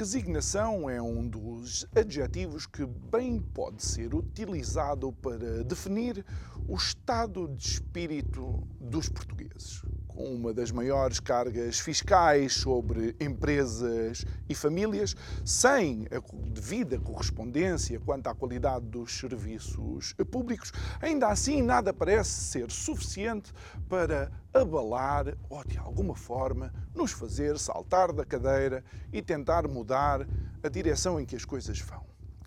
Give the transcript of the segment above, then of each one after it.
Resignação é um dos adjetivos que bem pode ser utilizado para definir o estado de espírito dos portugueses uma das maiores cargas fiscais sobre empresas e famílias, sem a devida correspondência quanto à qualidade dos serviços públicos, ainda assim nada parece ser suficiente para abalar ou, de alguma forma, nos fazer saltar da cadeira e tentar mudar a direção em que as coisas vão.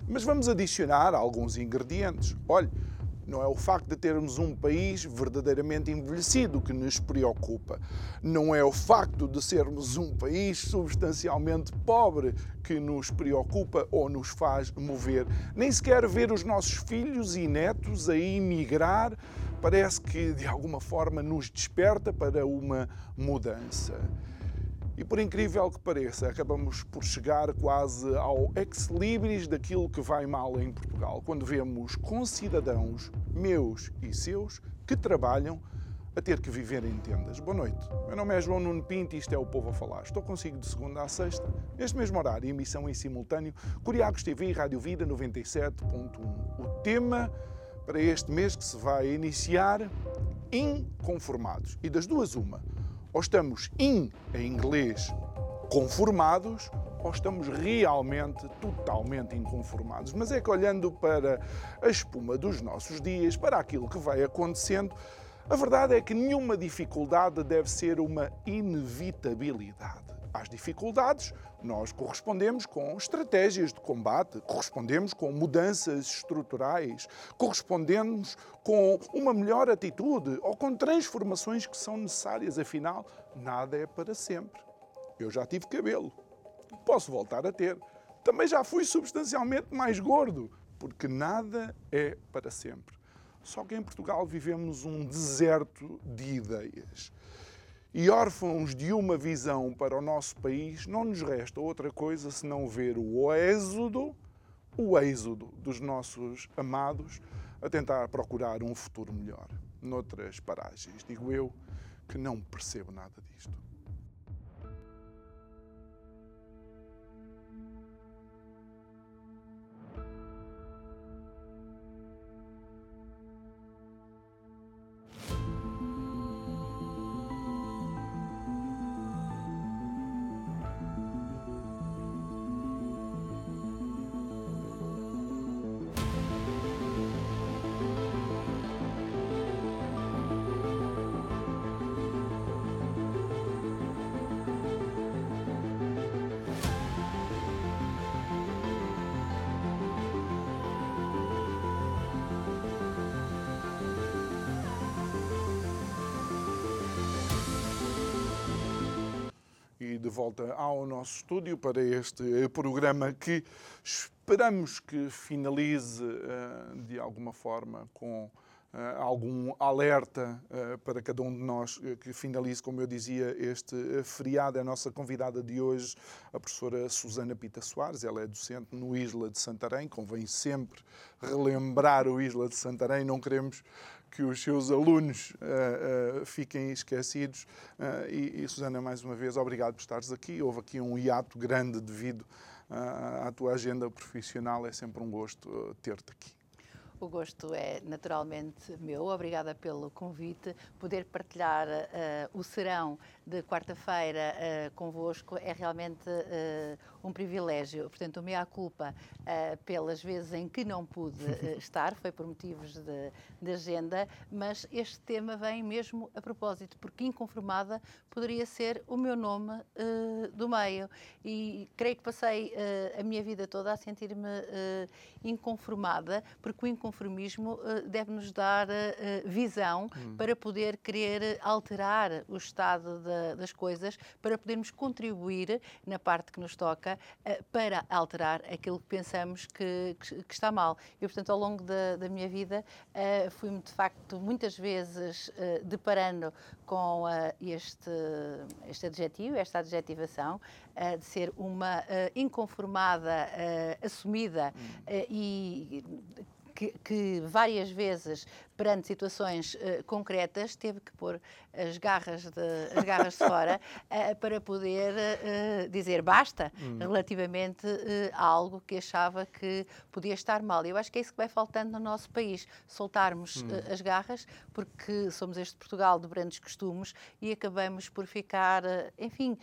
Mas vamos adicionar alguns ingredientes. Olhe, não é o facto de termos um país verdadeiramente envelhecido que nos preocupa. Não é o facto de sermos um país substancialmente pobre que nos preocupa ou nos faz mover. Nem sequer ver os nossos filhos e netos a emigrar parece que de alguma forma nos desperta para uma mudança. E por incrível que pareça, acabamos por chegar quase ao ex-libris daquilo que vai mal em Portugal, quando vemos concidadãos meus e seus que trabalham a ter que viver em tendas. Boa noite. Meu nome é João Nuno Pinto e isto é o Povo a Falar. Estou consigo de segunda a sexta, neste mesmo horário, emissão em simultâneo, Curiacos TV e Rádio Vida 97.1. O tema para este mês que se vai iniciar, inconformados. E das duas, uma ou estamos in, em inglês, conformados, ou estamos realmente totalmente inconformados. Mas é que olhando para a espuma dos nossos dias, para aquilo que vai acontecendo, a verdade é que nenhuma dificuldade deve ser uma inevitabilidade. Às dificuldades, nós correspondemos com estratégias de combate, correspondemos com mudanças estruturais, correspondemos com uma melhor atitude ou com transformações que são necessárias. Afinal, nada é para sempre. Eu já tive cabelo, posso voltar a ter. Também já fui substancialmente mais gordo, porque nada é para sempre. Só que em Portugal vivemos um deserto de ideias e órfãos de uma visão para o nosso país, não nos resta outra coisa senão ver o êxodo, o êxodo dos nossos amados a tentar procurar um futuro melhor noutras paragens. Digo eu que não percebo nada disto. De volta ao nosso estúdio para este programa que esperamos que finalize eh, de alguma forma com Uh, algum alerta uh, para cada um de nós que finalize, como eu dizia, este feriado. É a nossa convidada de hoje, a professora Susana Pita Soares. Ela é docente no Isla de Santarém. Convém sempre relembrar o Isla de Santarém. Não queremos que os seus alunos uh, uh, fiquem esquecidos. Uh, e, e, Susana, mais uma vez, obrigado por estares aqui. Houve aqui um hiato grande devido à tua agenda profissional. É sempre um gosto ter-te aqui. O gosto é naturalmente meu. Obrigada pelo convite. Poder partilhar o serão de quarta-feira uh, convosco é realmente uh, um privilégio. Portanto, o meia culpa uh, pelas vezes em que não pude uh, estar, foi por motivos de, de, agenda, mas este tema vem mesmo a propósito, porque inconformada poderia ser o meu nome do meio. E creio que passei a minha vida toda a sentir-me inconformada, porque o inconformismo deve-nos dar visão hum. para poder querer alterar o estado da da, das coisas para podermos contribuir na parte que nos toca uh, para alterar aquilo que pensamos que, que, que, está mal. E, portanto, ao longo da, da minha vida, uh, fui-me, de facto, muitas vezes uh, deparando com este, este adjetivo, esta adjetivação, de ser uma inconformada assumida hum. e que, que, várias vezes perante situações uh, concretas, teve que pôr as garras de, as garras de fora uh, para poder uh, dizer basta hum. relativamente a algo que achava que podia estar mal. Eu acho que é isso que vai faltando no nosso país, soltarmos hum. as garras, porque somos este Portugal de grandes costumes e acabamos por ficar, enfim,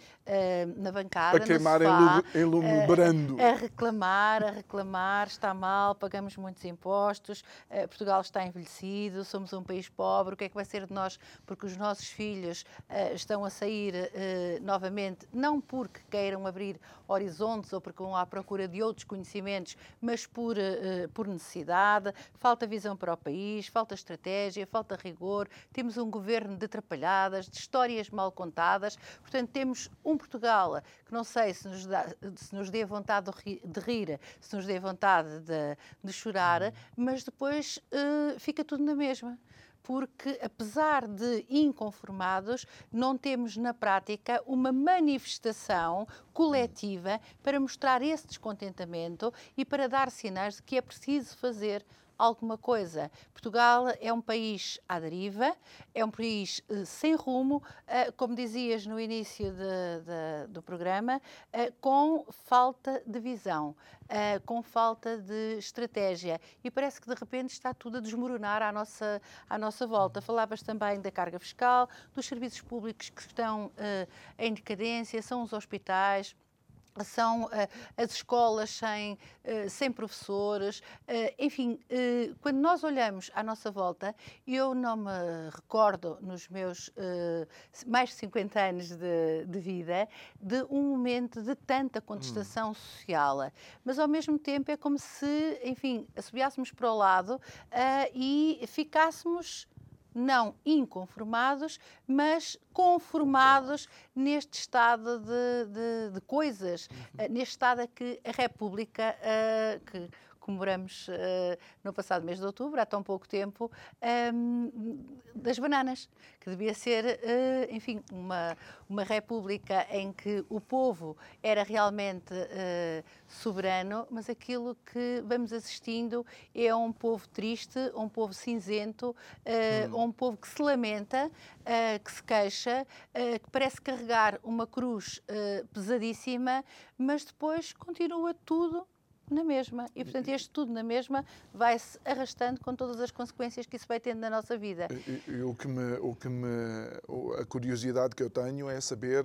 na bancada, a queimar sofá, em lume brando. A reclamar, a reclamar, está mal, pagamos muitos impostos, Portugal está envelhecido, somos um país pobre, o que é que vai ser de nós? Porque os nossos filhos uh, estão a sair uh, novamente, não porque queiram abrir horizontes ou porque vão à procura de outros conhecimentos, mas por, uh, por necessidade. Falta visão para o país, falta estratégia, falta rigor. Temos um governo de atrapalhadas, de histórias mal contadas. Portanto, temos um Portugal que não sei se nos, dá, se nos dê vontade de rir, se nos dê vontade de, de chorar, mas depois fica tudo na mesma porque, apesar de inconformados, não temos na prática uma manifestação coletiva para mostrar esse descontentamento e para dar sinais de que é preciso fazer alguma coisa. Portugal é um país à deriva, é um país uh, sem rumo, uh, como dizias no início de, de, do programa, uh, com falta de visão, com falta de estratégia. E parece que de repente está tudo a desmoronar à nossa, à nossa volta. Falavas também da carga fiscal, dos serviços públicos que estão em decadência, são os hospitais são uh, as escolas sem, uh, sem professores, uh, enfim, quando nós olhamos à nossa volta, eu não me recordo nos meus mais de 50 anos de, de, vida de um momento de tanta contestação hum. social, mas ao mesmo tempo é como se, enfim, assobiássemos para o lado e ficássemos não inconformados, mas conformados neste estado de, de, de coisas, uhum. neste estado a que a República, uh, que comemoramos uh, no passado mês de outubro, há tão pouco tempo, um, das bananas, que devia ser, uh, enfim, uma, uma república em que o povo era realmente uh, soberano, mas aquilo que vamos assistindo é um povo triste, um povo cinzento, hum. um povo que se lamenta, que se queixa, que parece carregar uma cruz pesadíssima, mas depois continua tudo na mesma. E, portanto, este tudo na mesma vai-se arrastando com todas as consequências que isso vai tendo na nossa vida. E, e, o que me, o que me, a curiosidade que eu tenho é saber,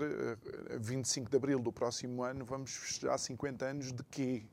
25 eh, de abril do próximo ano, vamos festejar 50 anos de quê?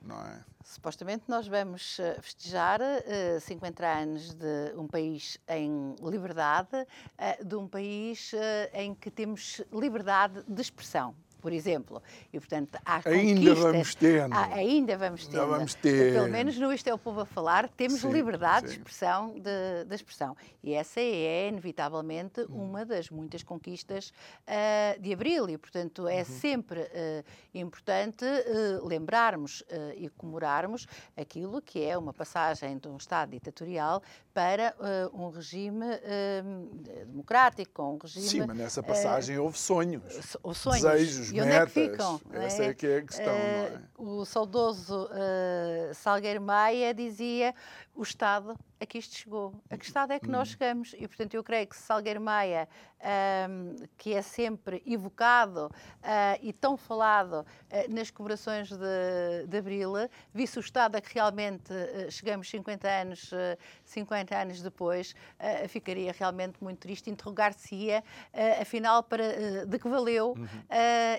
Não é? Supostamente nós vamos eh, festejar uh, 50 anos de um país em liberdade, uh, de um país uh, em que temos liberdade de expressão por exemplo. E, portanto, há ainda vamos ter. Há, ainda vamos ter. Ainda vamos ter. Pelo menos no Isto é o Povo a Falar, temos sim, liberdade sim. de expressão. De, de, expressão. E essa é, inevitavelmente, uma das muitas conquistas uh, de Abril. E, portanto, é uhum. sempre uh, importante uh, lembrarmos e comemorarmos aquilo que é uma passagem de um Estado ditatorial para um regime democrático, um regime... Sim, mas nessa passagem houve sonhos, houve sonhos, desejos, e onde metas. É que ficam? Essa é? é que é a questão, uh, não é? O saudoso uh, Salgueiro Maia dizia o Estado a que isto chegou. A que estado é que nós hum. chegamos? E, portanto, eu creio que Salgueiro Maia, um, que é sempre evocado uh, e tão falado uh, nas comemorações de, de Abril, visse o estado a que realmente uh, chegamos 50 anos, 50 anos depois, ficaria realmente muito triste. Interrogar-se-ia, afinal, para, de que valeu uhum.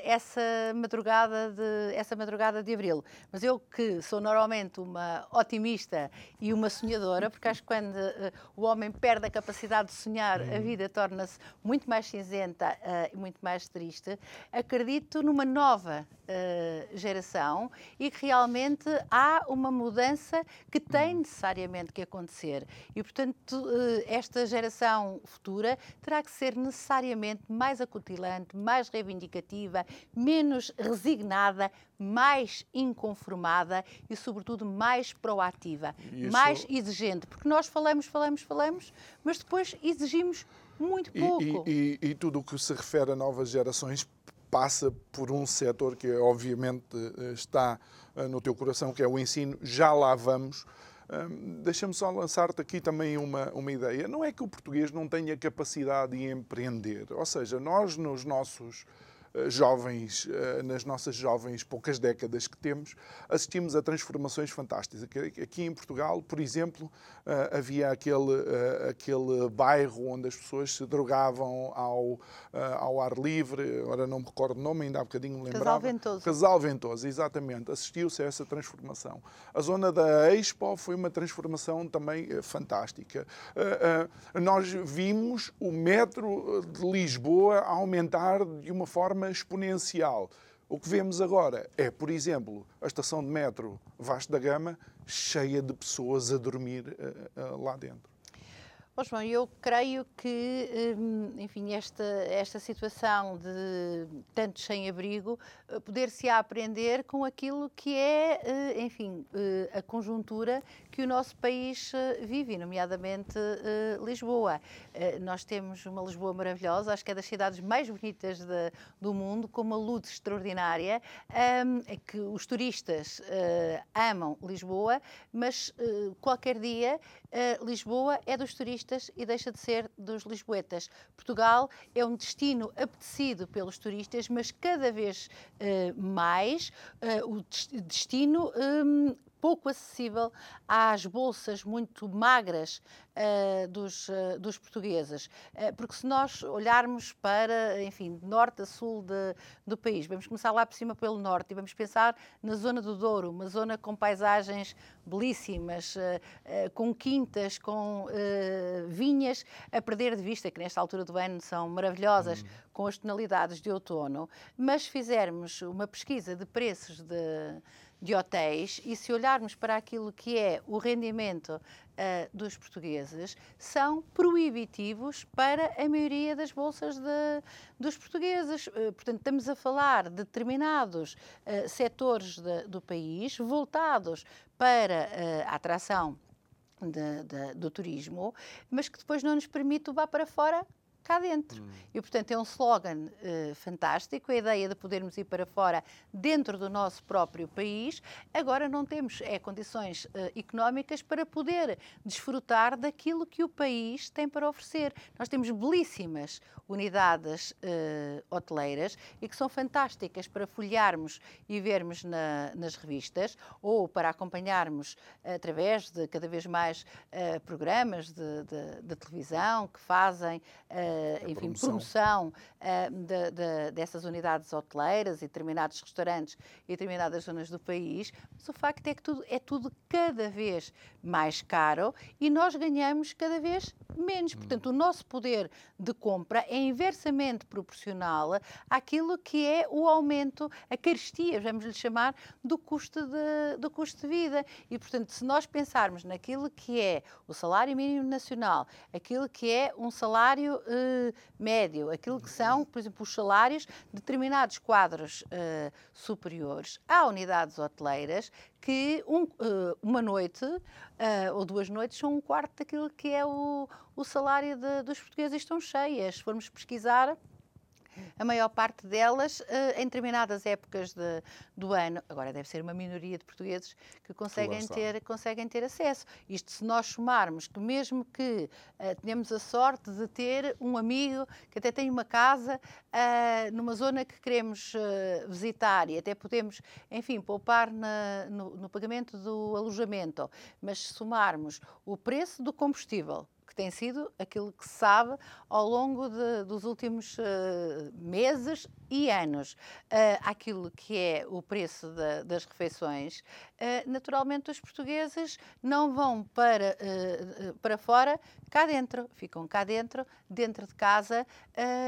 essa, madrugada de, essa madrugada de Abril. Mas eu, que sou normalmente uma otimista e uma uma sonhadora, porque acho que quando uh, o homem perde a capacidade de sonhar, a uhum. vida torna-se muito mais cinzenta e muito mais triste. Acredito numa nova geração e que realmente há uma mudança que tem uhum. necessariamente que acontecer. E, portanto, esta geração futura terá que ser necessariamente mais acutilante, mais reivindicativa, menos resignada, mais inconformada e, sobretudo, mais proativa, Isso... mais exigente. Porque nós falamos, falamos, falamos, mas depois exigimos muito pouco. E, e, e tudo o que se refere a novas gerações passa por um setor que, obviamente, está eh, no teu coração, que é o ensino. Já lá vamos. Deixa-me só lançar-te aqui também uma, uma ideia. Não é que o português não tenha capacidade de empreender. Ou seja, nós, nos nossos eh, jovens, eh, nas nossas jovens poucas décadas que temos, assistimos a transformações fantásticas. Aqui em Portugal, por exemplo, eh, havia aquele, aquele bairro onde as pessoas se drogavam ao, ao ar livre, agora não me recordo o nome, ainda há bocadinho me lembrava. Casal Ventoso. Casal Ventoso, exatamente. Assistiu-se a essa transformação. A zona da Expo foi uma transformação também fantástica. Nós vimos o metro de Lisboa aumentar de uma forma forma exponencial. O que vemos agora é, por exemplo, a estação de metro Vasco da Gama cheia de pessoas a dormir uh, uh, lá dentro. Oh, João, eu creio que, hum, enfim, esta, esta situação de tantos sem abrigo eh, poder-se aprender com aquilo que é, eh, enfim, eh, a conjuntura que o nosso país vive, nomeadamente Lisboa. Nós temos uma Lisboa maravilhosa, acho que é das cidades mais bonitas de, do mundo, com uma luz extraordinária, hum, é que os turistas amam Lisboa, mas qualquer dia Lisboa é dos turistas turistas e deixa de ser dos lisboetas. Portugal é um destino apetecido pelos turistas, mas cada vez uh, mais uh, o destino um, pouco acessível às bolsas muito magras uh, dos, uh, dos portugueses. Uh, porque se nós olharmos para, enfim, de norte a sul de, do país, vamos começar lá por cima pelo norte e vamos pensar na zona do Douro, uma zona com paisagens belíssimas, com quintas, com vinhas a perder de vista, que nesta altura do ano são maravilhosas, hum. com as tonalidades de outono, mas fizermos uma pesquisa de preços de de hotéis e se olharmos para aquilo que é o rendimento uh, dos portugueses, são proibitivos para a maioria das bolsas de, dos portugueses. Uh, portanto, estamos a falar de determinados uh, setores de, do país voltados para a atração de, do turismo, mas que depois não nos permite levar para fora cá dentro. Hum. E, portanto, é um slogan uh, fantástico, a ideia de podermos ir para fora dentro do nosso próprio país. Agora não temos é, condições uh, económicas para poder desfrutar daquilo que o país tem para oferecer. Nós temos belíssimas unidades uh, hoteleiras e que são fantásticas para folhearmos e vermos na, nas revistas ou para acompanharmos através de cada vez mais programas de, de, de, televisão que fazem uh, enfim, promoção, promoção uh, de, de, dessas unidades hoteleiras e determinados restaurantes e determinadas zonas do país, mas o facto é que tudo, é tudo cada vez mais caro e nós ganhamos cada vez menos. Hum. Portanto, o nosso poder de compra é inversamente proporcional àquilo que é o aumento, a carestia, vamos lhe chamar, do custo de, do custo de vida. E, portanto, se nós pensarmos naquilo que é o salário mínimo nacional, aquilo que é um salário uh, médio, aquilo que são, por exemplo, os salários de determinados quadros uh, superiores. Há unidades hoteleiras que um, uh, uma noite ou duas noites são um quarto daquilo que é o, o salário de, dos portugueses. Estão cheias. Se formos pesquisar, a maior parte delas uh, em determinadas épocas de, do ano. Agora, deve ser uma minoria de portugueses que conseguem ter, conseguem ter acesso. Isto se nós somarmos que, mesmo que uh, tenhamos a sorte de ter um amigo que até tem uma casa uh, numa zona que queremos visitar e até podemos, enfim, poupar na, no, no pagamento do alojamento, mas se somarmos o preço do combustível, que tem sido aquilo que se sabe ao longo de, dos últimos uh, meses e anos. Uh, aquilo que é o preço de, das refeições, uh, naturalmente os portugueses não vão para, para fora, cá dentro, ficam cá dentro, dentro de casa,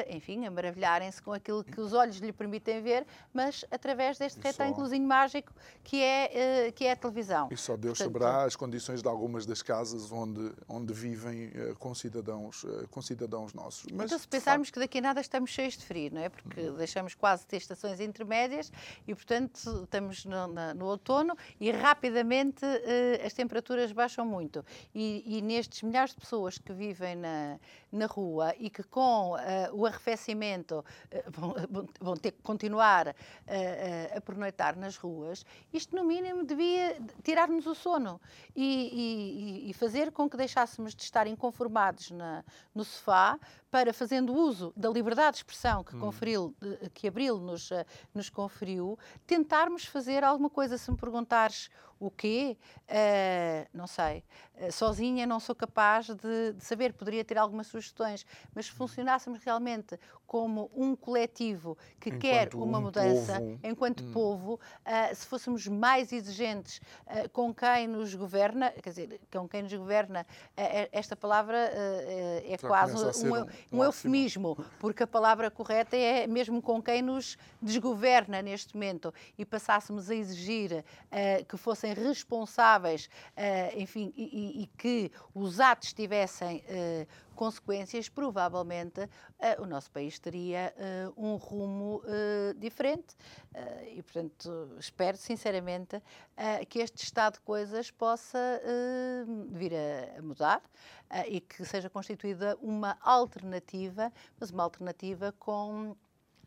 enfim, a maravilharem-se com aquilo que os olhos lhe permitem ver, mas através deste retângulozinho mágico que é, que é a televisão. E só Deus Portanto, saberá as condições de algumas das casas onde, onde vivem uh, com, cidadãos, uh, com cidadãos nossos. Mas, então, se pensarmos facto... que daqui a nada estamos cheios de frio, não é? Porque uhum. deixamos quase ter estações intermédias e, portanto, estamos no, na, no outono e rapidamente uh, as temperaturas baixam muito. E, e, nestes milhares de pessoas que vivem na, na rua e que com o arrefecimento vão, vão, ter que continuar a pernoitar nas ruas, isto no mínimo devia tirar-nos o sono e, e, e, fazer com que deixássemos de estar inconformados na, no sofá para, fazendo uso da liberdade de expressão que, hum. conferiu, que Abril nos, nos conferiu, tentarmos fazer alguma coisa. Se me perguntares o quê? Uh, não sei. Uh, sozinha não sou capaz de, de, saber, poderia ter algumas sugestões, mas se funcionássemos realmente como um coletivo que enquanto quer uma um mudança, povo. enquanto hum. povo, uh, se fôssemos mais exigentes com quem nos governa, quer dizer, com quem nos governa, esta palavra é Já quase um, um, um eufemismo, porque a palavra correta é mesmo com quem nos desgoverna neste momento e passássemos a exigir que fossem fossem responsáveis, uh, enfim, e, e, que os atos tivessem uh, consequências, provavelmente uh, o nosso país teria um rumo diferente. e, portanto, espero sinceramente que este estado de coisas possa vir a, mudar e que seja constituída uma alternativa, mas uma alternativa com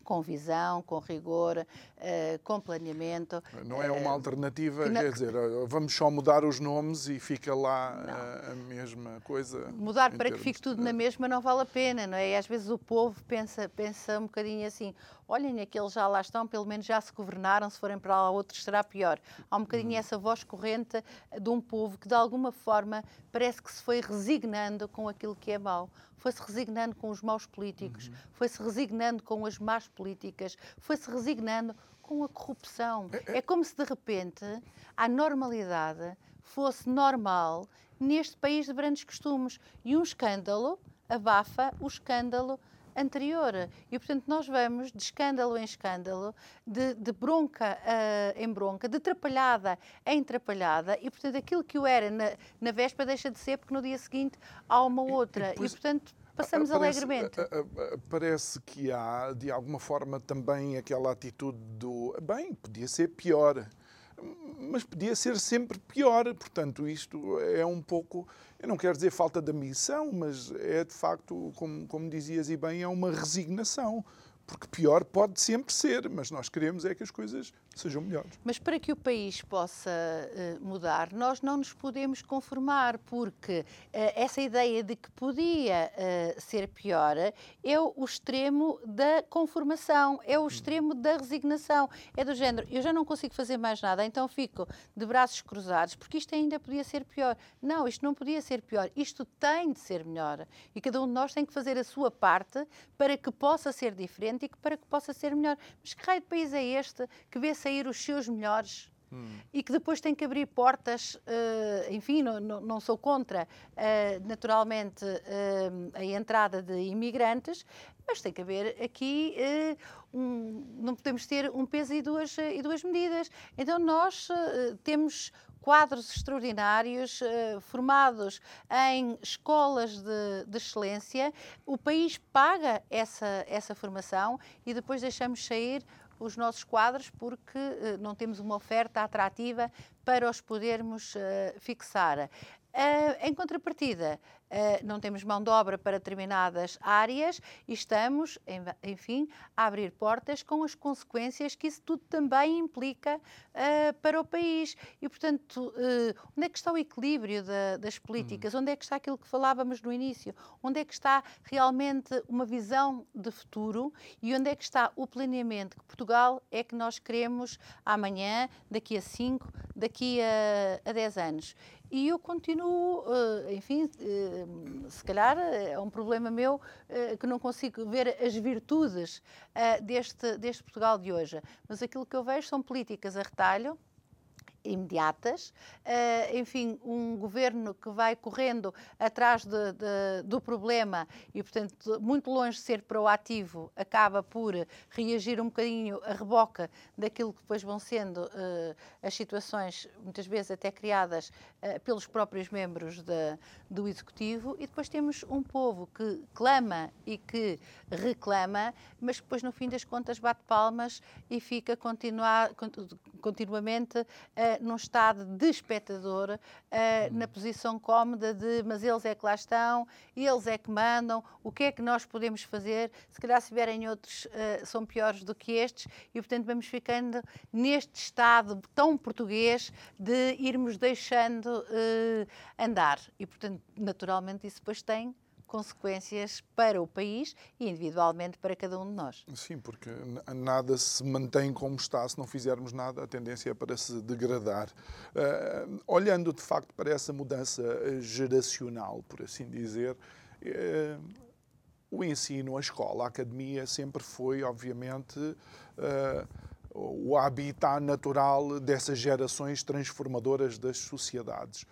com visão, com rigor, uh, com planeamento. Não é uma uh, alternativa, não... quer dizer, vamos só mudar os nomes e fica lá a, a mesma coisa. Mudar para que fique tudo de... na mesma não vale a pena, não é? E às vezes o povo pensa, pensa um bocadinho assim, olhem, aqueles já lá estão, pelo menos já se governaram, se forem para lá outros será pior. Há um bocadinho uhum. essa voz corrente de um povo que de alguma forma parece que se foi resignando com aquilo que é mau foi-se resignando com os maus políticos, uhum. foi-se resignando com as más políticas, foi-se resignando com a corrupção. É, é... é como se de repente a normalidade fosse normal neste país de grandes costumes. E um escândalo abafa o escândalo anterior. E, portanto, nós vamos de escândalo em escândalo, de, de bronca uh, em bronca, de trapalhada em trapalhada, e, portanto, aquilo que o era na, na véspera deixa de ser, porque no dia seguinte há uma outra. E, e, e portanto, passamos parece, alegremente. Parece que há, de alguma forma, também aquela atitude do bem, podia ser pior mas podia ser sempre pior. Portanto, isto é um pouco, eu não quero dizer falta de ambição, mas é de facto, como, como dizias e bem, é uma resignação. Porque pior pode sempre ser, mas nós queremos é que as coisas sejam melhores. Mas para que o país possa uh, mudar, nós não nos podemos conformar, porque uh, essa ideia de que podia uh, ser pior é o extremo da conformação, é o extremo da resignação. É do género, eu já não consigo fazer mais nada, então fico de braços cruzados, porque isto ainda podia ser pior. Não, isto não podia ser pior, isto tem de ser melhor. E cada um de nós tem que fazer a sua parte para que possa ser diferente e para que possa ser melhor. Mas que raio de país é este que vê sair os seus melhores hum. e que depois tem que abrir portas, uh, enfim, não, não, não, sou contra, uh, naturalmente, uh, a entrada de imigrantes, mas tem que haver aqui, um, não podemos ter um peso e duas, e duas medidas. Então nós temos quadros extraordinários formados em escolas de, de, excelência, o país paga essa, essa formação e depois deixamos sair os nossos quadros porque uh, não temos uma oferta atrativa para os podermos uh, fixar. Uh, em contrapartida, uh, não temos mão de obra para determinadas áreas e estamos, enfim, a abrir portas com as consequências que isso tudo também implica uh, para o país. E, portanto, onde é que está o equilíbrio da, das políticas? Onde é que está aquilo que falávamos no início? Onde é que está realmente uma visão de futuro e onde é que está o planeamento que Portugal é que nós queremos amanhã, daqui a 5, daqui a, a 10 anos? E eu continuo, uh, enfim, uh, se calhar é um problema meu que não consigo ver as virtudes deste, deste Portugal de hoje. Mas aquilo que eu vejo são políticas a retalho, imediatas, uh, enfim, um governo que vai correndo atrás de, de, do problema e, portanto, muito longe de ser proativo, acaba por reagir um bocadinho a reboca daquilo que depois vão sendo uh, as situações, muitas vezes até criadas uh, pelos próprios membros de, do Executivo, e depois temos um povo que clama e que reclama, mas depois, no fim das contas, bate palmas e fica continuar, continuamente num estado de espectador, uh, na posição cómoda de mas eles é que lá estão, eles é que mandam, o que é que nós podemos fazer? Se calhar se vierem outros uh, são piores do que estes e, portanto, vamos ficando neste estado tão português de irmos deixando andar. E, portanto, naturalmente isso depois tem consequências para o país e individualmente para cada um de nós. Sim, porque nada se mantém como está. Se não fizermos nada, a tendência é para se degradar. Uh, olhando de facto para essa mudança geracional, por assim dizer, uh, o ensino, a escola, a academia sempre foi, obviamente, uh, o habitat natural dessas gerações transformadoras das sociedades.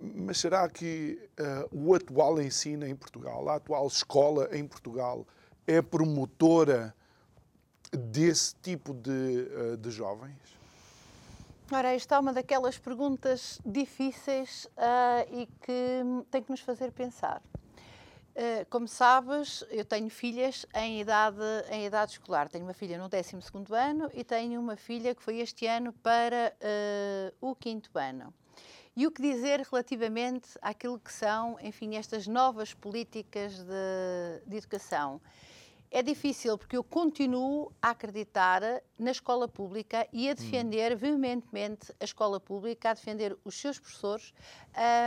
Mas será que uh, o atual ensino em Portugal, a atual escola em Portugal, é promotora desse tipo de, uh, de jovens? Ora, esta é uma daquelas perguntas difíceis uh, e que tem que nos fazer pensar. Uh, como sabes, eu tenho filhas em idade, em idade escolar. Tenho uma filha no 12 ano e tenho uma filha que foi este ano para uh, o quinto ano. E o que dizer relativamente àquilo que são, enfim, estas novas políticas de, de educação? É difícil porque eu continuo a acreditar na escola pública e a defender hum. veementemente a escola pública, a defender os seus professores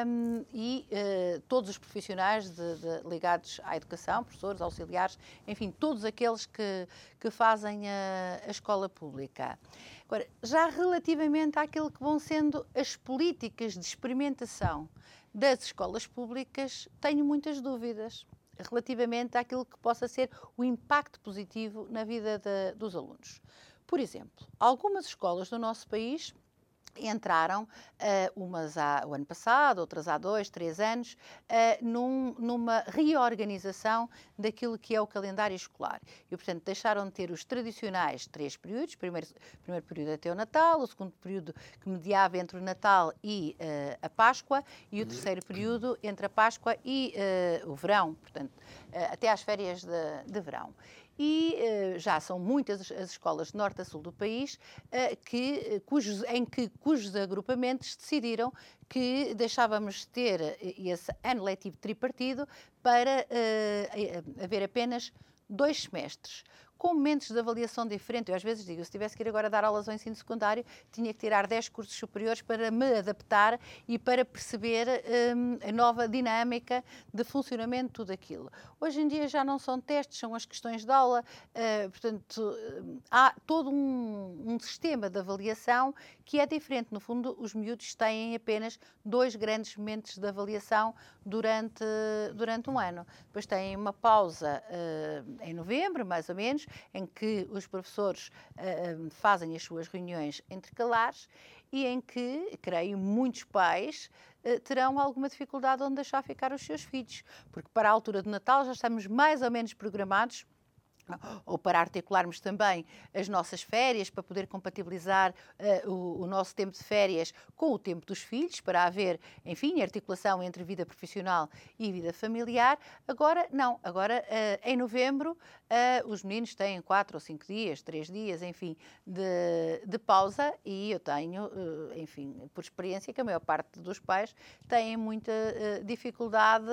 um, e uh, todos os profissionais de, de, ligados à educação, professores, auxiliares, enfim, todos aqueles que, que fazem a, a escola pública. Agora, já relativamente àquilo que vão sendo as políticas de experimentação das escolas públicas, tenho muitas dúvidas relativamente àquilo que possa ser o impacto positivo na vida de, dos alunos. Por exemplo, algumas escolas do nosso país entraram, uh, umas há, o ano passado, outras há dois, três anos, uh, num, numa reorganização daquilo que é o calendário escolar. E, portanto, deixaram de ter os tradicionais três períodos, primeiro, primeiro período até o Natal, o segundo período que mediava entre o Natal e uh, a Páscoa, e o terceiro período entre a Páscoa e o verão, portanto, até às férias de, de verão e uh, já são muitas as escolas de norte a sul do país uh, que, eh, cujos, em que cujos agrupamentos decidiram que deixávamos de ter esse ano letivo tripartido para haver apenas dois semestres com momentos de avaliação diferentes. Eu às vezes digo, se tivesse que ir agora dar aulas ao ensino secundário, tinha que tirar 10 cursos superiores para me adaptar e para perceber um, a nova dinâmica de funcionamento de tudo aquilo. Hoje em dia já não são testes, são as questões de aula, uh, portanto, uh, há todo um, um sistema de avaliação que é diferente. No fundo, os miúdos têm apenas dois grandes momentos de avaliação durante, durante um ano. Depois têm uma pausa uh, em novembro, mais ou menos, em que os professores uh, fazem as suas reuniões intercalares e em que, creio, muitos pais uh, terão alguma dificuldade onde deixar ficar os seus filhos, porque para a altura do Natal já estamos mais ou menos programados ou para articularmos também as nossas férias, para poder compatibilizar uh, o, o, nosso tempo de férias com o tempo dos filhos, para haver, enfim, articulação entre vida profissional e vida familiar. Agora, não, agora uh, em novembro uh, os meninos têm quatro ou cinco dias, três dias, enfim, de, de pausa. E eu tenho, enfim, por experiência, que a maior parte dos pais têm muita dificuldade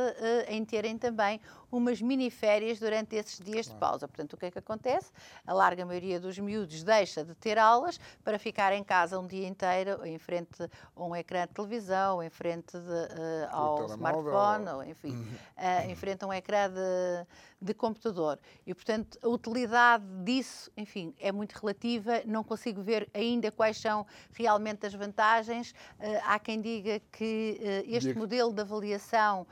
em terem também umas mini férias durante esses dias de pausa Portanto, o que é que acontece? A larga maioria dos miúdos deixa de ter aulas para ficar em casa um dia inteiro em frente a um ecrã de televisão, em frente de, uh, ao smartphone, ou, enfim, uh, em frente a um ecrã de, de computador. E, portanto, a utilidade disso, enfim, é muito relativa, não consigo ver ainda quais são realmente as vantagens. Uh, há quem diga que este modelo de avaliação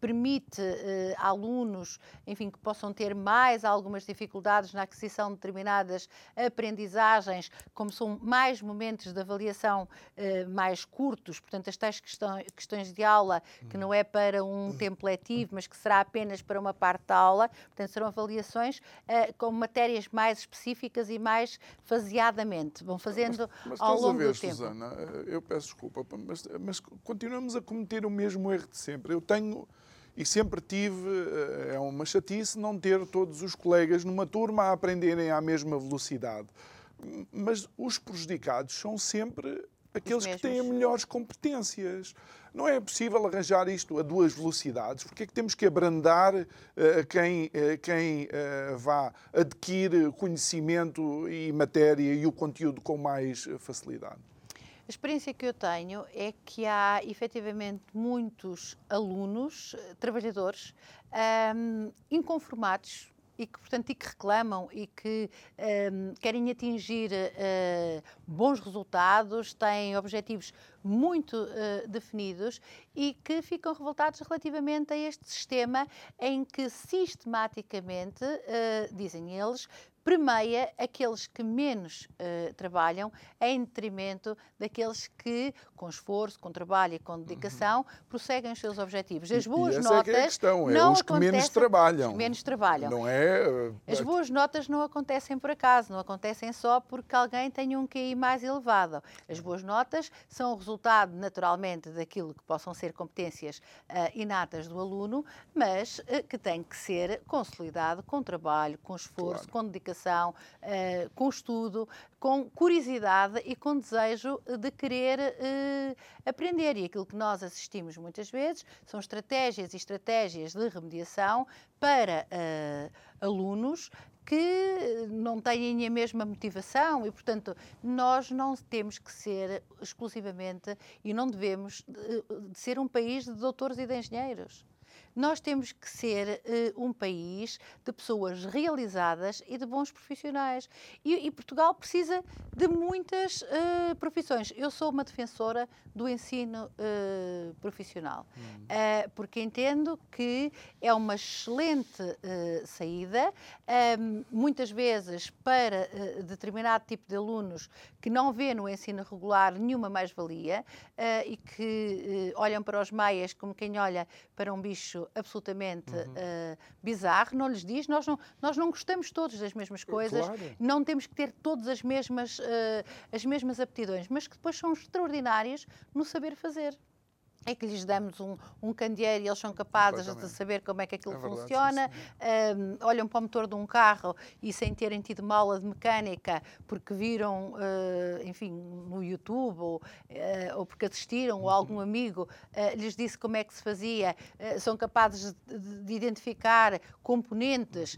permite uh, alunos, enfim, que possam ter mais algumas dificuldades na aquisição de determinadas aprendizagens, como são mais momentos de avaliação uh, mais curtos, portanto, as tais questões, de aula, que não é para um tempo letivo, mas que será apenas para uma parte da aula, portanto, serão avaliações uh, com matérias mais específicas e mais faseadamente, vão fazendo mas, mas ao longo ver, do tempo. Susana, eu peço desculpa, mas, mas continuamos a cometer o mesmo erro de sempre. Eu tenho e sempre tive, eh, é uma chatice não ter todos os colegas numa turma a aprenderem à mesma velocidade. Mas os prejudicados são sempre aqueles que têm melhores competências. Não é possível arranjar isto a duas velocidades. Porque é que temos que abrandar uh, quem, uh, quem uh, vá adquirir conhecimento e matéria e o conteúdo com mais facilidade? A experiência que eu tenho é que há efetivamente muitos alunos, eh, trabalhadores, um, inconformados e que, portanto, e que reclamam e que um, querem atingir uh, bons resultados, têm objetivos muito uh, definidos e que ficam revoltados relativamente a este sistema em que sistematicamente, uh, dizem eles, premia aqueles que menos uh, trabalham em detrimento daqueles que, com esforço, com trabalho e com dedicação, uhum. prosseguem os seus objetivos. As boas notas. É, é a questão, é não os que menos trabalham. menos trabalham. Não é. Uh, As boas notas não acontecem por acaso, não acontecem só porque alguém tem um QI mais elevado. As boas notas são o resultado, naturalmente, daquilo que possam ser competências uh, inatas do aluno, mas que tem que ser consolidado com trabalho, com esforço, claro. com dedicação dedicação, uh, com estudo, com curiosidade e com desejo de querer uh, aprender. E aquilo que nós assistimos muitas vezes são estratégias e estratégias de remediação para uh, alunos que não têm a mesma motivação e, portanto, nós não temos que ser exclusivamente e não devemos de, de ser um país de doutores e de engenheiros. Nós temos que ser uh, um país de pessoas realizadas e de bons profissionais. E, e Portugal precisa de muitas uh, profissões. Eu sou uma defensora do ensino uh, profissional, hum. porque entendo que é uma excelente saída, ehm, muitas vezes para determinado tipo de alunos que não vê no ensino regular nenhuma mais-valia e que olham para os maias como quem olha para um bicho absolutamente uhum. uh, bizarro, não lhes diz, nós não, nós não gostamos todos das mesmas coisas, claro. não temos que ter todas as mesmas, uh, as mesmas aptidões, mas que depois são extraordinários no saber fazer é que lhes damos um, um candeeiro e eles são capazes de saber como é que aquilo é verdade, funciona, um, olham para o motor de um carro e sem terem tido uma aula de mecânica porque viram, uh, enfim, no YouTube ou, uh, ou porque assistiram uhum. ou algum amigo uh, lhes disse como é que se fazia, são capazes de, de identificar componentes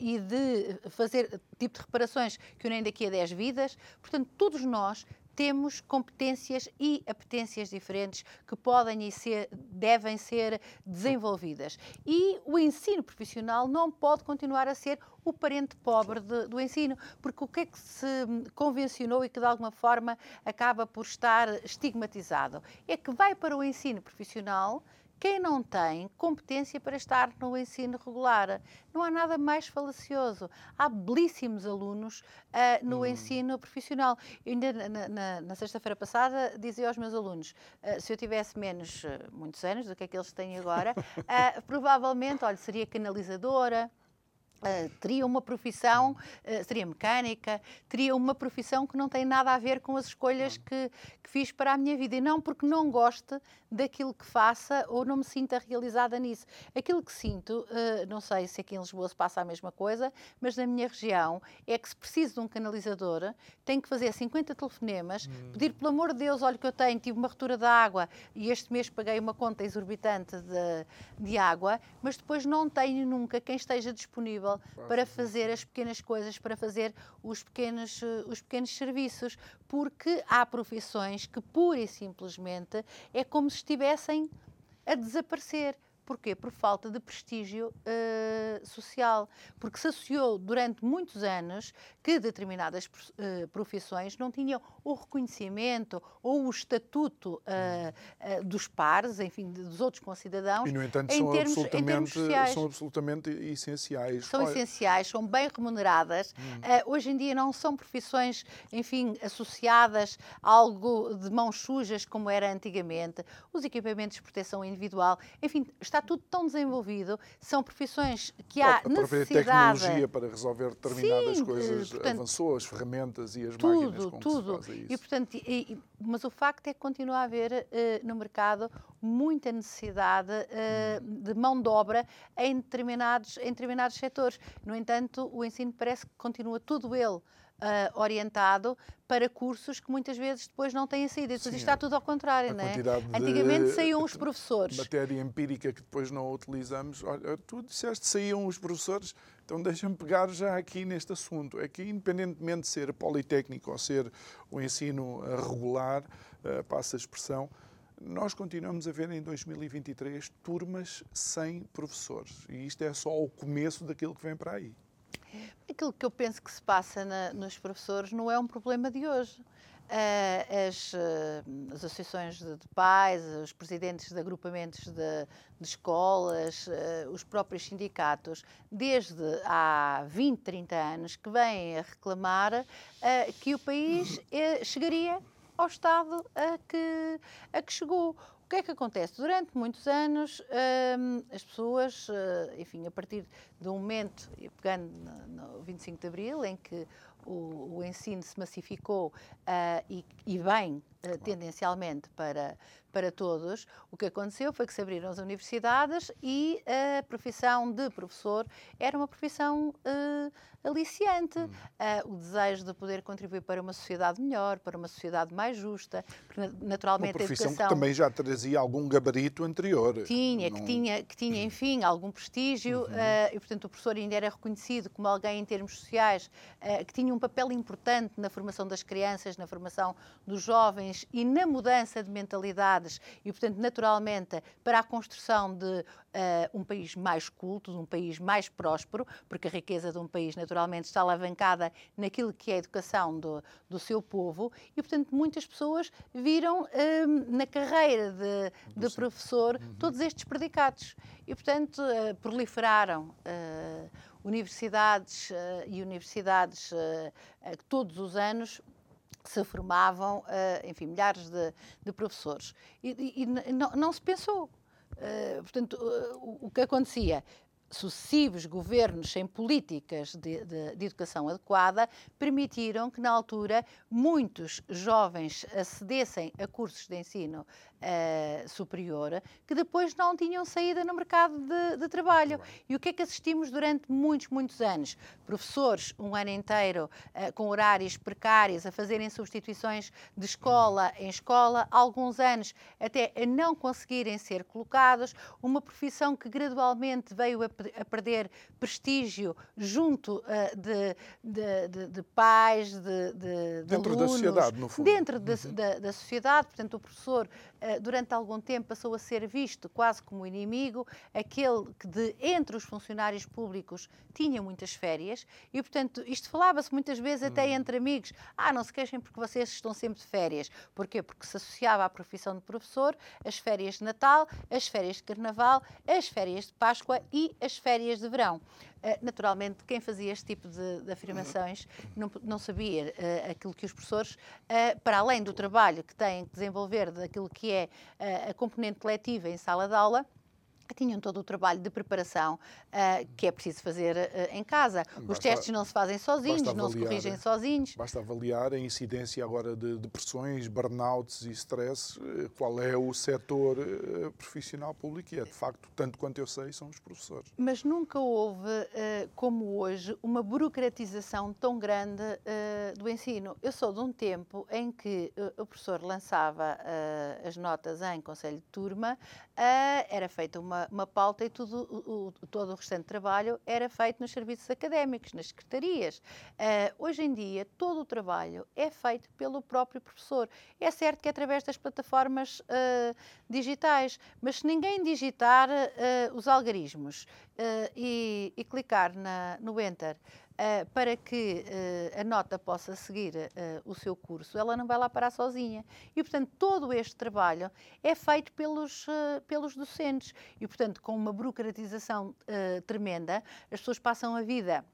e de fazer tipo de reparações que nem daqui a 10 vidas. Portanto, todos nós temos competências e apetências diferentes que podem e ser, devem ser desenvolvidas. E o ensino profissional não pode continuar a ser o parente pobre de, do ensino, porque o que é que se convencionou e que de alguma forma acaba por estar estigmatizado? É que vai para o ensino profissional quem não tem competência para estar no ensino regular. Não há nada mais falacioso. Há belíssimos alunos uh, no hum. ensino profissional. Eu ainda na, na, na sexta-feira passada dizia aos meus alunos: uh, se eu tivesse menos, uh, muitos anos do que é que eles têm agora, provavelmente, olha, seria canalizadora Uh, teria uma profissão, uh, seria mecânica, teria uma profissão que não tem nada a ver com as escolhas que, que, fiz para a minha vida. E não porque não goste daquilo que faça ou não me sinta realizada nisso. Aquilo que sinto, uh, não sei se aqui em Lisboa se passa a mesma coisa, mas na minha região é que se preciso de um canalizador, tenho que fazer 50 telefonemas, hum. pedir pelo amor de Deus, olha que eu tenho, tive uma ruptura da água e este mês paguei uma conta exorbitante de, de água, mas depois não tenho nunca quem esteja disponível disponível para fazer as pequenas coisas, para fazer os pequenos, os pequenos serviços, porque há profissões que pura e simplesmente é como se estivessem a desaparecer. Porquê? Por falta de prestígio uh, social. Porque se associou durante muitos anos que determinadas uh, profissões não tinham o reconhecimento ou o estatuto uh, dos pares, enfim, dos outros concidadãos. E, no entanto, são, termos, absolutamente, são absolutamente essenciais. São Olha... essenciais, são bem remuneradas. Hum. hoje em dia não são profissões, enfim, associadas a algo de mãos sujas como era antigamente. Os equipamentos de proteção individual, enfim, está está tudo tão desenvolvido, são profissões que há a necessidade... tecnologia para resolver determinadas Sim, coisas portanto, avançou, as ferramentas e as tudo, máquinas com tudo. que se faz isso. E, portanto, e, mas o facto é que continua a haver uh, no mercado muita necessidade uh, de mão de obra em determinados, em determinados setores. No entanto, o ensino parece que continua tudo ele uh, orientado para cursos que muitas vezes depois não têm saída. Depois isto está tudo ao contrário, não é? Antigamente saíam os professores. Matéria empírica que depois não utilizamos. Olha, tu disseste saíam os professores, então deixa-me pegar já aqui neste assunto. É que, independentemente de ser politécnico ou ser o ensino regular, uh, passa a expressão, nós continuamos a ver em 2023 turmas sem professores. E isto é só o começo daquilo que vem para aí. Aquilo que eu penso que se passa na, nos professores não é um problema de hoje. Uh, as, uh, as, associações de, de, pais, os presidentes de agrupamentos de, de escolas, uh, os próprios sindicatos, desde há 20, 30 anos, que vêm a reclamar que o país chegaria ao estado a que, a que chegou que é que acontece? Durante muitos anos, hum, as pessoas, uh, enfim, a partir do momento, pegando no, no 25 de Abril, em que o, o ensino se massificou uh, e, e bem, uh, tendencialmente, para, para todos, o que aconteceu foi que se abriram as universidades e a profissão de professor era uma profissão uh, aliciante. Hum. Uh, o desejo de poder contribuir para uma sociedade melhor, para uma sociedade mais justa, porque naturalmente uma profissão a educação... que também já trazia algum gabarito anterior. Tinha, Não... que, tinha que tinha, enfim, algum prestígio uhum. uh, e, portanto, o professor ainda era reconhecido como alguém em termos sociais que tinha um papel importante na formação das crianças, na formação dos jovens e na mudança de mentalidade e, portanto, naturalmente, para a construção de uh, um país mais culto, um país mais próspero, porque a riqueza de um país, naturalmente, está alavancada naquilo que é a educação do, do seu povo e, portanto, muitas pessoas viram uh, na carreira de, de professor uhum. todos estes predicados e, portanto, uh, proliferaram universidades e universidades todos os anos se formavam, eh, enfim, milhares de, de professores. E, e, e não, não, se pensou. Uh, portanto, uh, o que acontecia? Sucessivos governos sem políticas de, de, de, educação adequada permitiram que, na altura, muitos jovens acedessem a cursos de ensino uh, superior que depois não tinham saída no mercado de, de, trabalho. E o que é que assistimos durante muitos, muitos anos? Professores, um ano inteiro, uh, com horários precários, a fazerem substituições de escola em escola, alguns anos até a não conseguirem ser colocados, uma profissão que gradualmente veio a a perder prestígio junto uh, de, de, de, de, pais, de, de, dentro alunos, da sociedade, no fundo. Dentro uhum. da, da, sociedade, portanto, o professor uh, durante algum tempo passou a ser visto quase como inimigo, aquele que de entre os funcionários públicos tinha muitas férias e, portanto, isto falava-se muitas vezes até uhum. entre amigos. Ah, não se queixem porque vocês estão sempre de férias. Porquê? Porque se associava à profissão de professor as férias de Natal, as férias de Carnaval, as férias de Páscoa e as férias de verão. Uh, naturalmente, quem fazia este tipo de, de afirmações não, não sabia uh, aquilo que os professores, uh, para além do trabalho que têm que desenvolver daquilo que é a componente letiva em sala de aula, tinham todo o trabalho de preparação uh, que é preciso fazer uh, em casa. Basta, Os testes não se fazem sozinhos, avaliar, não se corrigem sozinhos. Basta avaliar a incidência agora de depressões, burnouts e stress, uh, qual é o setor profissional público e é de facto, tanto quanto eu sei, são os professores. Mas nunca houve, como hoje, uma burocratização tão grande do ensino. Eu sou de um tempo em que o professor lançava as notas em conselho de turma, era feita uma uma, pauta e tudo, o, o, todo o restante trabalho era feito nos serviços académicos, nas secretarias. Uh, hoje em dia, todo o trabalho é feito pelo próprio professor. É certo que é através das plataformas uh, digitais, mas se ninguém digitar uh, os algarismos e, e, clicar na, no Enter uh, para que uh, a nota possa seguir uh, o seu curso, ela não vai lá parar sozinha. E, portanto, todo este trabalho é feito pelos, pelos docentes. E, portanto, com uma burocratização tremenda, as pessoas passam a vida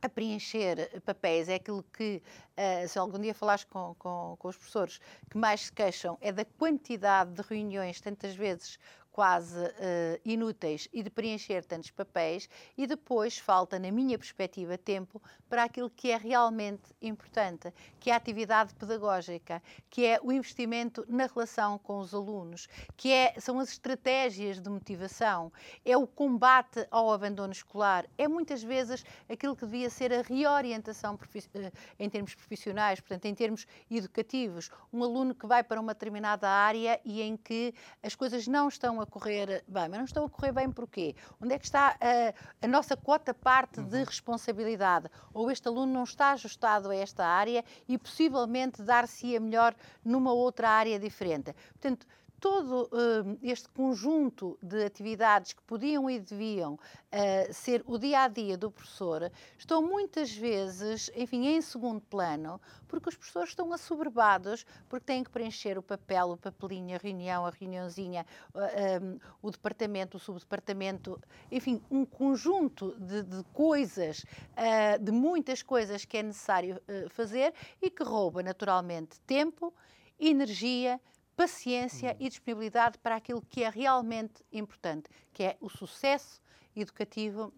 a preencher papéis é aquilo que, uh, se algum dia falares com, com, com, os professores, que mais se queixam é da quantidade de reuniões, tantas vezes quase uh, inúteis e de preencher tantos papéis, e depois falta, na minha perspectiva, tempo para aquilo que é realmente importante, que é a atividade pedagógica, que é o investimento na relação com os alunos, que é, são as estratégias de motivação, é o combate ao abandono escolar, é muitas vezes aquilo que devia ser a reorientação eh, em termos profissionais, portanto, em termos educativos. Um aluno que vai para uma determinada área e em que as coisas não estão a correr bem, mas não estão a correr bem porquê? Onde é que está a, a nossa quota parte uhum. de responsabilidade? Ou este aluno não está ajustado a esta área e possivelmente dar-se-ia melhor numa outra área diferente? Portanto, todo uh, este conjunto de atividades que podiam e deviam uh, ser o dia a dia do professor estão muitas vezes, enfim, em segundo plano, porque os professores estão assoberbados, porque têm que preencher o papel, o papelinho, a reunião, a reuniãozinha, uh, eh, um, o departamento, o subdepartamento, enfim, um conjunto de, de coisas, de muitas coisas que é necessário fazer e que rouba naturalmente tempo, energia, paciência e disponibilidade para aquilo que é realmente importante, que é o sucesso educativo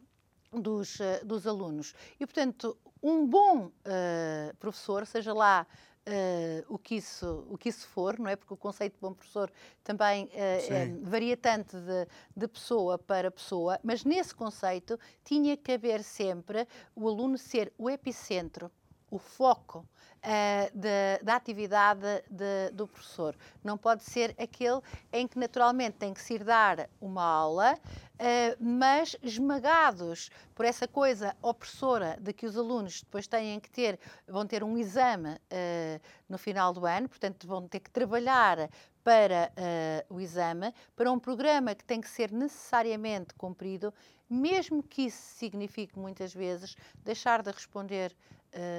dos, uh, dos alunos. E, portanto, um bom uh, professor, seja lá Uh, o, que isso, o que isso for, não é? Porque o conceito de bom professor também uh, é, varia tanto de, de, pessoa para pessoa, mas nesse conceito tinha que haver sempre o aluno ser o epicentro, o foco uh, de, da atividade de, do professor. Não pode ser aquele em que naturalmente tem que se ir dar uma aula, uh, mas esmagados por essa coisa opressora de que os alunos depois têm que ter, vão ter um exame uh, no final do ano, portanto vão ter que trabalhar para uh, o exame, para um programa que tem que ser necessariamente cumprido, mesmo que isso signifique muitas vezes deixar de responder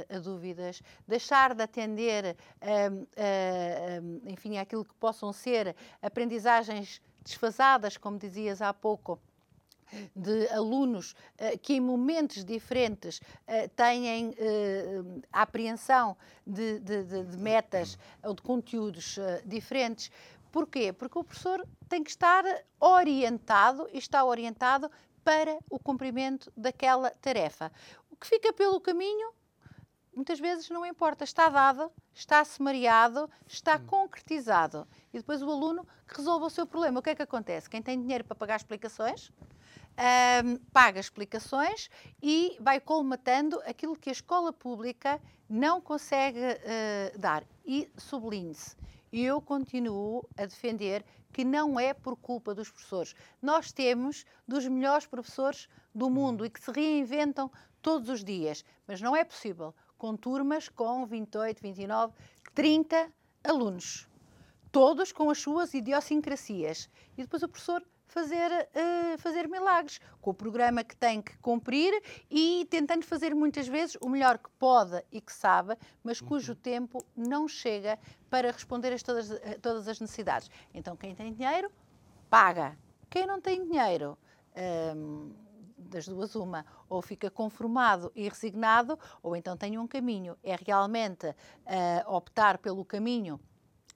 a dúvidas, deixar de atender, uh, uh, enfim, aquilo que possam ser aprendizagens desfasadas, como dizias há pouco, de alunos uh, que em momentos diferentes uh, têm uh, a apreensão de, de, de, de, metas ou de conteúdos diferentes. Porquê? Porque o professor tem que estar orientado e está orientado para o cumprimento daquela tarefa. O que fica pelo caminho muitas vezes não importa, está dado, está sumariado, está hum. concretizado. E depois o aluno resolve o seu problema. O que é que acontece? Quem tem dinheiro para pagar explicações, um, paga explicações e vai colmatando aquilo que a escola pública não consegue uh, dar. E sublinhe-se, eu continuo a defender que não é por culpa dos professores. Nós temos dos melhores professores do mundo hum. e que se reinventam todos os dias, mas não é possível com turmas com 28, 29, 30 alunos, todos com as suas idiosincrasias. E depois o professor fazer, uh, fazer milagres, com o programa que tem que cumprir e tentando fazer muitas vezes o melhor que pode e que sabe, mas cujo uhum. tempo não chega para responder a todas, a todas as necessidades. Então, quem tem dinheiro, paga. Quem não tem dinheiro, um, ehm, das duas uma, ou fica conformado e resignado, ou então tem um caminho. É realmente uh, optar pelo caminho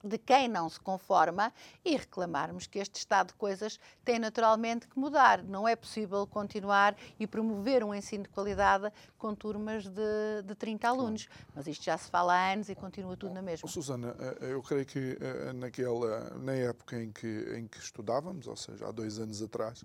de quem não se conforma e reclamarmos que este estado de coisas tem naturalmente que mudar. Não é possível continuar e promover um ensino de qualidade com turmas de, de 30 alunos. Mas isto já se fala há anos e continua tudo na mesma. Susana, eh, eu creio que eh, naquela, na época em que, em que estudávamos, ou seja, há dois anos atrás,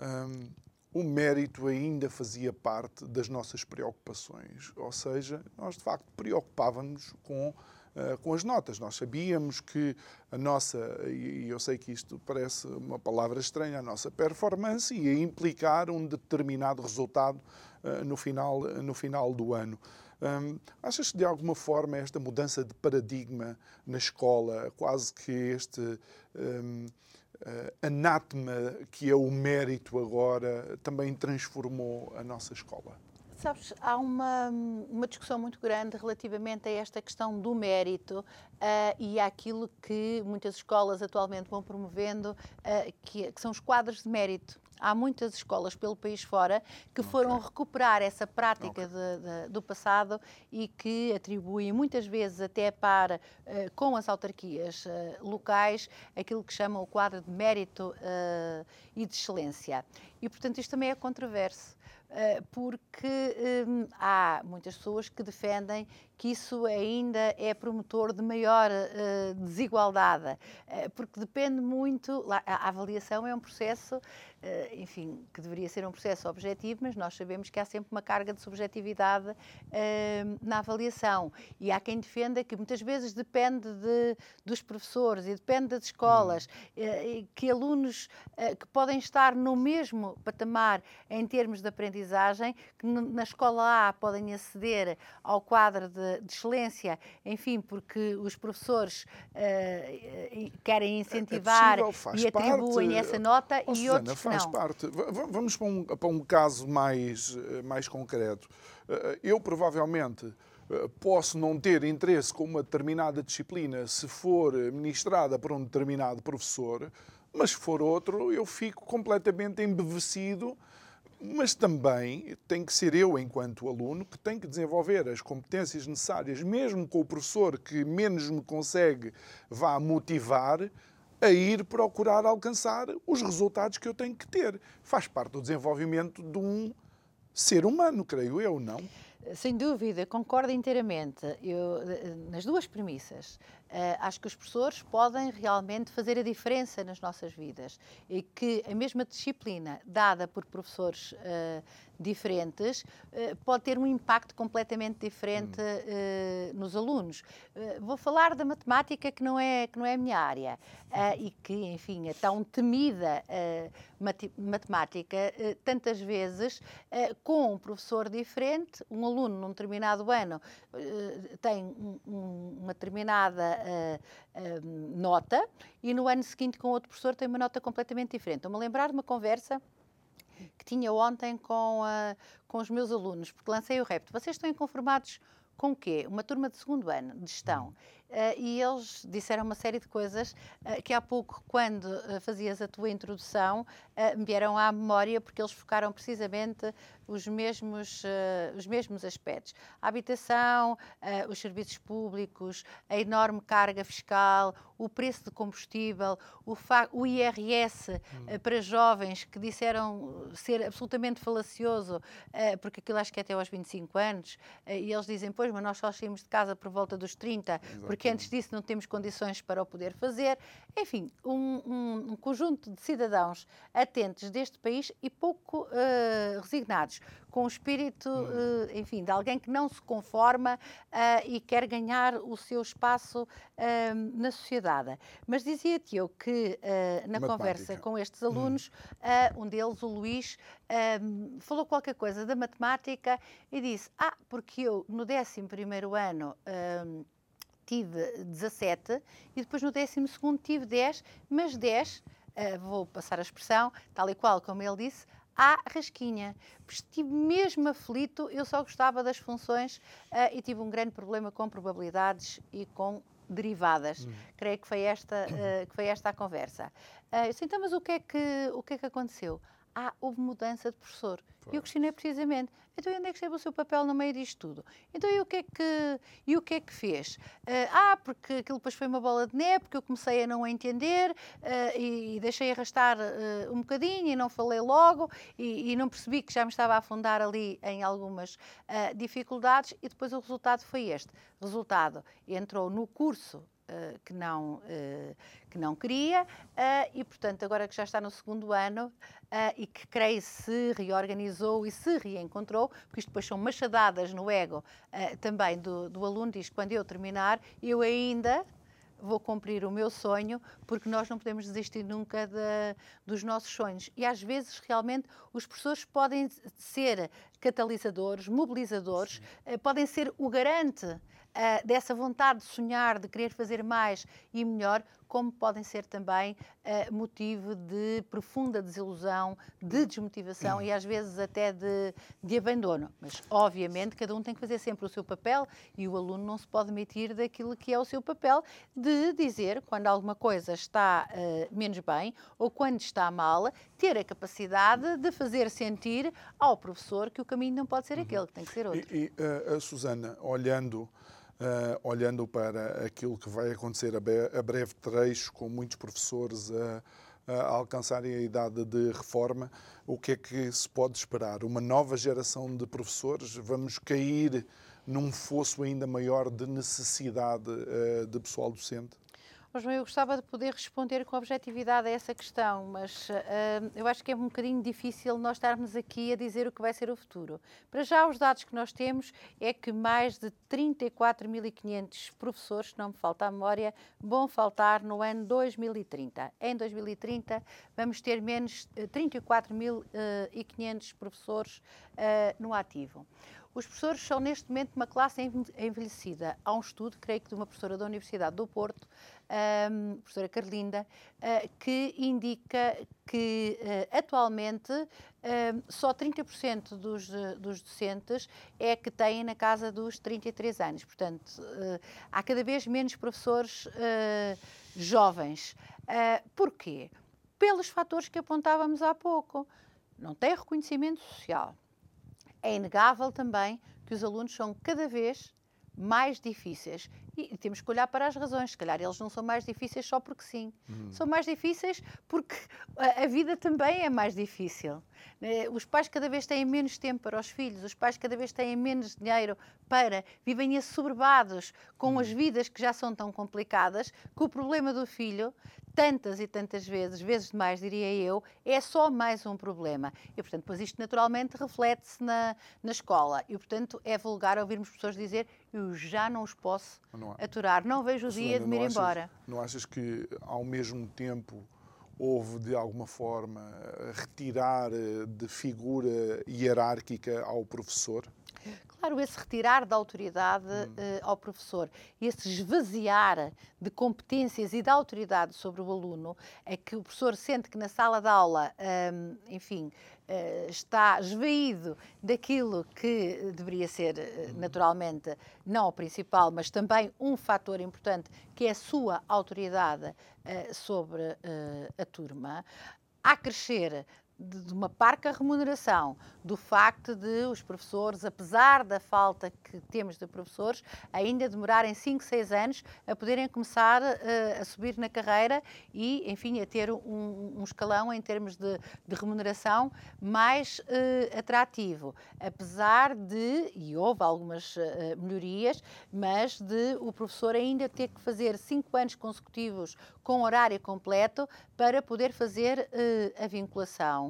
hum, o mérito ainda fazia parte das nossas preocupações. Ou seja, nós de facto preocupávamos com uh, com as notas. Nós sabíamos que a nossa, e eu sei que isto parece uma palavra estranha, a nossa performance ia implicar um determinado resultado uh, no, final, no final do ano. Um, achas que de alguma forma esta mudança de paradigma na escola, quase que este um, anátema que é o mérito agora, também transformou a nossa escola? Sabes, há uma, uma discussão muito grande relativamente a esta questão do mérito uh, e àquilo que muitas escolas atualmente vão promovendo, uh, que, que, são os quadros de mérito. Há muitas escolas pelo país fora que okay. foram recuperar essa prática okay. de, de, do passado e que atribuem muitas vezes até para, uh, com as autarquias locais, aquilo que chamam o quadro de mérito e de excelência. E, portanto, isto também é controverso. Porque um, há muitas pessoas que defendem que isso ainda é promotor de maior uh, desigualdade, uh, porque depende muito. A avaliação é um processo eh, enfim, que deveria ser um processo objetivo, mas nós sabemos que há sempre uma carga de subjetividade na avaliação. E há quem defenda que muitas vezes depende de, dos professores e depende das escolas, hum. que alunos que podem estar no mesmo patamar em termos de aprendizagem, que na escola A podem aceder ao quadro de, de excelência, enfim, porque os professores querem é incentivar é possível, e atribuem parte, essa nota e Susana, outros faz não. parte. Vamos para um, para um caso mais, mais concreto. Eh, eu provavelmente eh, posso não ter interesse com uma determinada disciplina se for ministrada por um determinado professor, mas se for outro, eu fico completamente embevecido. Mas também tem que ser eu, enquanto aluno, que tenho que desenvolver as competências necessárias, mesmo com o professor que menos me consegue vá motivar, a ir procurar alcançar os resultados que eu tenho que ter. Faz parte do desenvolvimento de um ser humano, creio eu, não? Sem dúvida, concordo inteiramente. Eu, nas duas premissas, acho que os professores podem realmente fazer a diferença nas nossas vidas e que a mesma disciplina dada por professores uh, diferentes, eh, pode ter um impacto completamente diferente hum. nos alunos. Eh, vou falar da matemática, que não é, que não é a minha área, e que, enfim, é tão temida matemática, tantas vezes, com um professor diferente, um aluno num determinado ano tem uma determinada nota e no ano seguinte com outro professor tem uma nota completamente diferente. Estou-me a lembrar de uma conversa que tinha ontem com, uh, com os meus alunos, porque lancei o repto. Vocês estão inconformados com o quê? Uma turma de segundo ano de gestão. Uh, e eles disseram uma série de coisas uh, que há pouco, quando uh, fazias a tua introdução, me vieram à memória, porque eles focaram precisamente os mesmos, os mesmos aspectos. A habitação, os serviços públicos, a enorme carga fiscal, o preço de combustível, o, o IRS hum. para jovens que disseram ser absolutamente falacioso, porque aquilo acho que é até aos 25 anos, e eles dizem, pois, mas nós só saímos de casa por volta dos 30, porque porque antes disso não temos condições para o poder fazer. Enfim, um, um, um conjunto de cidadãos atentos deste país e pouco uh, resignados, com o espírito, uh, enfim, de alguém que não se conforma uh, e quer ganhar o seu espaço na sociedade. Mas dizia-te eu que na conversa com estes alunos, hum. um deles, o Luís, falou qualquer coisa da matemática e disse: Ah, porque eu no 11 ano tive 17 e depois no 12 tive 10, mas 10, uh, eh, vou passar a expressão, tal e qual como ele disse, à rasquinha. Estive mesmo aflito, eu só gostava das funções uh, e tive um grande problema com probabilidades e com derivadas. Uhum. Creio que foi esta, uh, que foi esta a conversa. Uh, disse, então, mas o que, é que, o que é que aconteceu? Ah, houve mudança de professor. E eu questionei precisamente, então onde é que esteve o seu papel no meio disto tudo? Então e o que é que, e o que, é que fez? Uh, ah, porque aquilo depois foi uma bola de neve, porque eu comecei a não entender uh, e, deixei arrastar uh, um bocadinho e não falei logo e, e, não percebi que já me estava a afundar ali em algumas dificuldades e depois o resultado foi este. Resultado, entrou no curso que, não, uh, que não queria e, portanto, agora que já está no segundo ano e que creio se reorganizou e se reencontrou, porque isto depois são machadadas no ego também do, do aluno, diz que quando eu terminar, eu ainda vou cumprir o meu sonho, porque nós não podemos desistir nunca de, dos nossos sonhos. E às vezes, realmente, os professores podem ser catalisadores, mobilizadores, Sim. Eh, podem ser o garante uh, dessa vontade de sonhar, de querer fazer mais e melhor, como podem ser também uh, motivo de profunda desilusão, de desmotivação e às vezes até de, de, abandono. Mas, obviamente, cada um tem que fazer sempre o seu papel e o aluno não se pode meter daquilo que é o seu papel de dizer quando alguma coisa está uh, menos bem ou quando está mal, ter a capacidade de fazer sentir ao professor que o caminho não pode ser uhum. aquele, que tem que ser outro. E, e uh, a Susana, olhando Uh, olhando para aquilo que vai acontecer a, be a breve trecho, com muitos professores a, a, alcançarem a idade de reforma, o que é que se pode esperar? Uma nova geração de professores? Vamos cair num fosso ainda maior de necessidade uh, de pessoal docente? Mas eu gostava de poder responder com objetividade a essa questão, mas uh, eu acho que é um bocadinho difícil nós estarmos aqui a dizer o que vai ser o futuro. Para já, os dados que nós temos é que mais de 34.500 professores, não me falta a memória, vão faltar no ano 2030. Em 2030, vamos ter menos 34.500 eh, professores uh, no ativo. Os professores são, neste momento, uma classe envelhecida. Há um estudo, creio que de uma professora da Universidade do Porto, um, professora Carlinda, uh, que indica que uh, atualmente só 30% dos, dos docentes é que têm na casa dos 33 anos. Portanto, há cada vez menos professores jovens. porquê? Pelos fatores que apontávamos há pouco. Não tem reconhecimento social. É inegável também que os alunos são cada vez mais difíceis. E temos que olhar para as razões. Se calhar eles não são mais difíceis só porque sim. Uhum. São mais difíceis porque a, a, vida também é mais difícil. Né? Os pais cada vez têm menos tempo para os filhos, os pais cada vez têm menos dinheiro para. Vivem assoberbados com uhum. as vidas que já são tão complicadas que o problema do filho tantas e tantas vezes, vezes demais, diria eu, é só mais um problema. E, portanto, pois isto naturalmente reflete-se na, na escola. E, portanto, é vulgar ouvirmos pessoas dizer eu já não os posso não aturar, não vejo o dia de me ir achas, embora. Não achas que, ao mesmo tempo, houve, de alguma forma, retirar eh, de figura hierárquica ao professor? Claro, esse retirar da autoridade hum. uh, ao professor, esse esvaziar de competências e da autoridade sobre o aluno, é que o professor sente que na sala de aula, um, enfim, uh, está esvaído daquilo que deveria ser, uh, naturalmente, não o principal, mas também um fator importante, que é a sua autoridade sobre a turma. A crescer de, uma parca remuneração, do facto de os professores, apesar da falta que temos de professores, ainda demorarem 5, 6 anos a poderem começar uh, a subir na carreira e, enfim, a ter um, um escalão em termos de, de remuneração mais uh, atrativo. Apesar de, e houve algumas uh, melhorias, mas de o professor ainda ter que fazer 5 anos consecutivos com horário completo para poder fazer a vinculação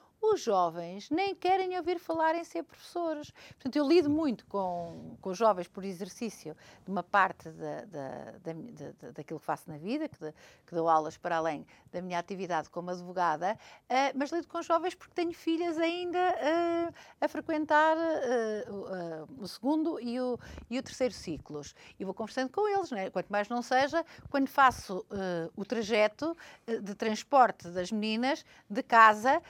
os jovens nem querem ouvir falar em ser professores. Portanto, eu lido muito com, com os jovens por exercício de uma parte da, da, da, daquilo que faço na vida, que, que, dou aulas para além da minha atividade como advogada, uh, mas lido com os jovens porque tenho filhas ainda uh, a frequentar uh, o segundo e o, e o terceiro ciclos. E vou conversando com eles, né? quanto mais não seja, quando faço o trajeto de transporte das meninas de casa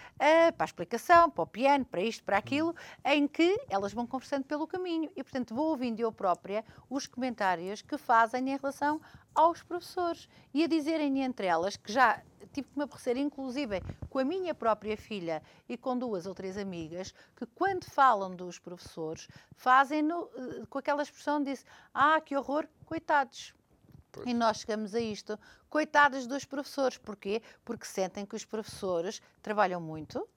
para a explicação, para o piano, para isto, para aquilo, em que elas vão conversando pelo caminho. E, portanto, vou ouvindo eu própria os comentários que fazem em relação aos professores e a dizerem entre elas que já tive que me aborrecer, inclusive com a minha própria filha e com duas ou três amigas, que quando falam dos professores, fazem-no eh, com aquela expressão de ah, que horror, coitados. Pois. E nós chegamos a isto, coitados dos professores. Porquê? Porque sentem que os professores trabalham muito,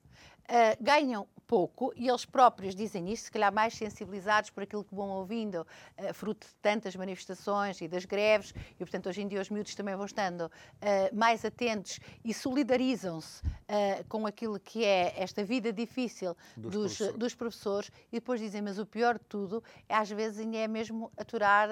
uh, ganham pouco e eles próprios dizem isso, se calhar mais sensibilizados por aquilo que vão ouvindo, uh, fruto de tantas manifestações e das greves, e portanto hoje em dia os miúdos também vão estando uh, mais atentos e solidarizam-se uh, com aquilo que é esta vida difícil dos, dos, professores. dos, professores. e depois dizem, mas o pior de tudo, é, às vezes ainda é mesmo aturar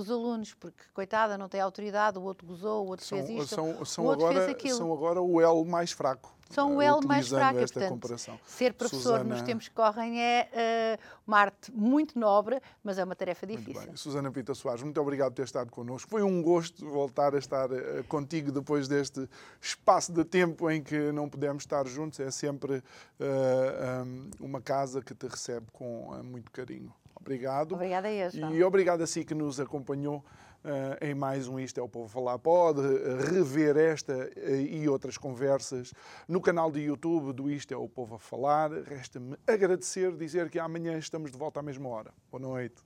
os alunos, porque coitada, não tem autoridade, o outro gozou, o outro são, fez isto, são, são o outro agora, fez aquilo. São agora o elo mais fraco são o elo mais fraco. Esta portanto, comparação. Ser professor Susana... nos tempos que correm é uh, uma arte muito nobre, mas é uma tarefa difícil. Susana Pita Soares, muito obrigado por ter estado connosco. Foi um gosto voltar a estar uh, contigo depois deste espaço de tempo em que não pudemos estar juntos. É sempre uh, eh, um, uma casa que te recebe com muito carinho. Obrigado. Obrigada a este. E obrigado a si que nos acompanhou. Uh, em mais um Isto é o Povo Falar. Pode eh, rever esta uh, e outras conversas no canal de YouTube do Isto é o Povo a Falar. Resta-me agradecer, dizer que amanhã estamos de volta à mesma hora. Boa noite.